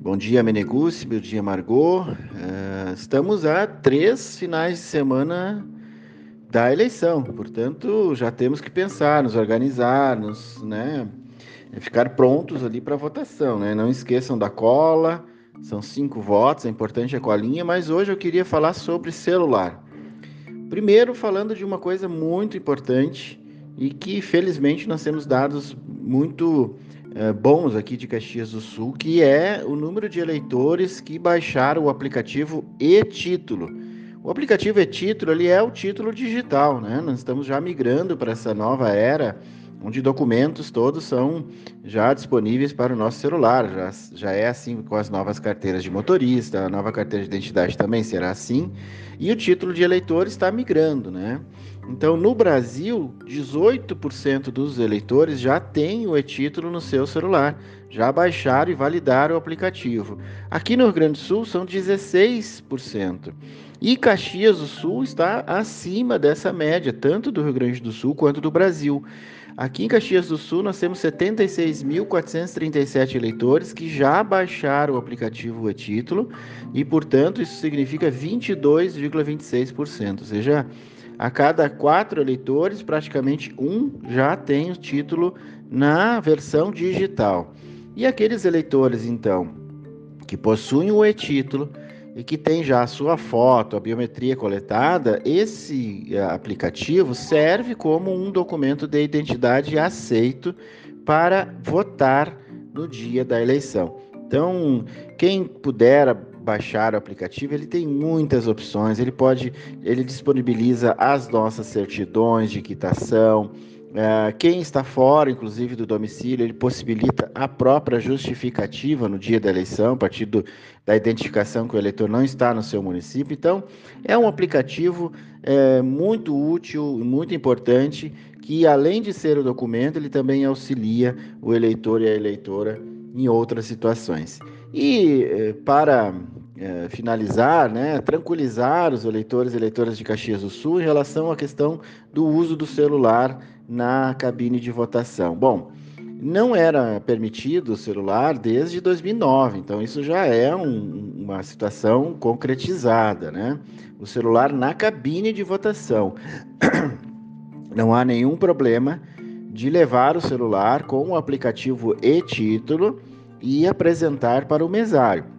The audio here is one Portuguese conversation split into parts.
Bom dia, Meneguci, bom dia, Margot. Uh, estamos a três finais de semana da eleição, portanto, já temos que pensar, nos organizar, nos, né, ficar prontos ali para a votação. Né? Não esqueçam da cola, são cinco votos, é importante a colinha, mas hoje eu queria falar sobre celular. Primeiro, falando de uma coisa muito importante e que, felizmente, nós temos dados muito é, bons aqui de Caxias do Sul, que é o número de eleitores que baixaram o aplicativo e-título. O aplicativo e-título ele é o título digital, né? Nós estamos já migrando para essa nova era onde documentos todos são já disponíveis para o nosso celular. Já, já é assim com as novas carteiras de motorista, a nova carteira de identidade também será assim. E o título de eleitor está migrando, né? Então, no Brasil, 18% dos eleitores já têm o e-título no seu celular, já baixaram e validaram o aplicativo. Aqui no Rio Grande do Sul são 16%. E Caxias do Sul está acima dessa média, tanto do Rio Grande do Sul quanto do Brasil. Aqui em Caxias do Sul, nós temos 76.437 eleitores que já baixaram o aplicativo e-título e, portanto, isso significa 22,26%. Ou seja, a cada quatro eleitores, praticamente um já tem o título na versão digital. E aqueles eleitores, então, que possuem o e-título e que tem já a sua foto, a biometria coletada, esse eh, aplicativo serve como um documento de identidade aceito para votar no dia da eleição. Então, quem puder baixar o aplicativo, ele tem muitas opções. Ele pode, ele disponibiliza as nossas certidões de quitação, quem está fora, inclusive, do domicílio, ele possibilita a própria justificativa no dia da eleição, a partir do, da identificação que o eleitor não está no seu município. Então, é um aplicativo é, muito útil, muito importante, que além de ser o documento, ele também auxilia o eleitor e a eleitora em outras situações. E é, para é, finalizar, né, tranquilizar os eleitores e eleitoras de Caxias do Sul em relação à questão do uso do celular na cabine de votação. Bom, não era permitido o celular desde 2009, então isso já é um, uma situação concretizada, né? O celular na cabine de votação. Não há nenhum problema de levar o celular com o aplicativo e-título e apresentar para o mesário.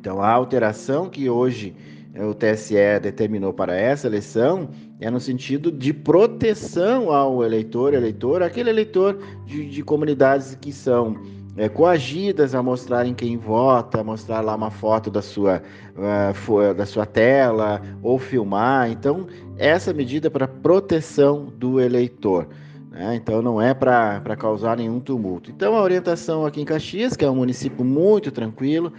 Então, a alteração que hoje é, o TSE determinou para essa eleição é no sentido de proteção ao eleitor, eleitor, aquele eleitor de, de comunidades que são é, coagidas a mostrarem quem vota, mostrar lá uma foto da sua, uh, da sua tela ou filmar. Então, essa medida é para proteção do eleitor. Né? Então, não é para causar nenhum tumulto. Então, a orientação aqui em Caxias, que é um município muito tranquilo,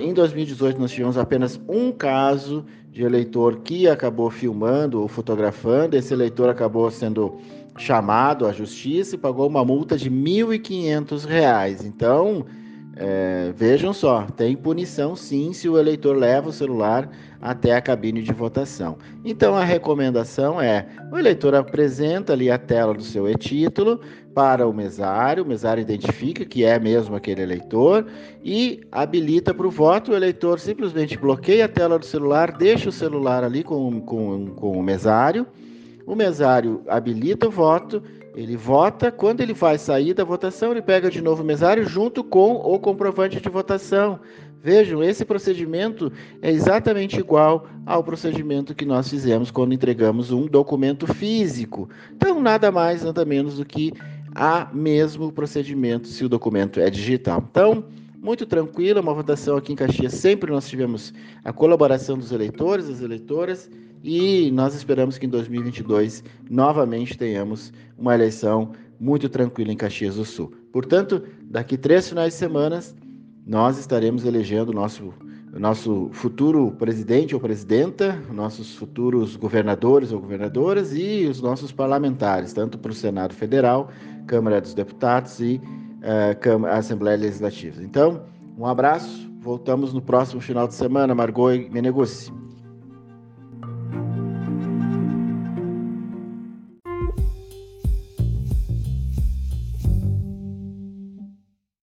em 2018, nós tivemos apenas um caso de eleitor que acabou filmando ou fotografando. Esse eleitor acabou sendo chamado à justiça e pagou uma multa de R$ 1.500. Então, é, vejam só, tem punição sim se o eleitor leva o celular até a cabine de votação. Então a recomendação é: o eleitor apresenta ali a tela do seu e-título para o mesário, o mesário identifica que é mesmo aquele eleitor e habilita para o voto. O eleitor simplesmente bloqueia a tela do celular, deixa o celular ali com, com, com o mesário, o mesário habilita o voto ele vota, quando ele vai sair da votação, ele pega de novo o mesário junto com o comprovante de votação. Vejam, esse procedimento é exatamente igual ao procedimento que nós fizemos quando entregamos um documento físico. Então, nada mais, nada menos do que a mesmo procedimento se o documento é digital. Então, muito tranquila, uma votação aqui em Caxias. Sempre nós tivemos a colaboração dos eleitores, das eleitoras e nós esperamos que em 2022 novamente tenhamos uma eleição muito tranquila em Caxias do Sul. Portanto, daqui três finais de semana, nós estaremos elegendo o nosso, nosso futuro presidente ou presidenta, nossos futuros governadores ou governadoras e os nossos parlamentares, tanto para o Senado Federal, Câmara dos Deputados e uh, Assembleia Legislativa. Então, um abraço, voltamos no próximo final de semana, Margot Meneguzzi.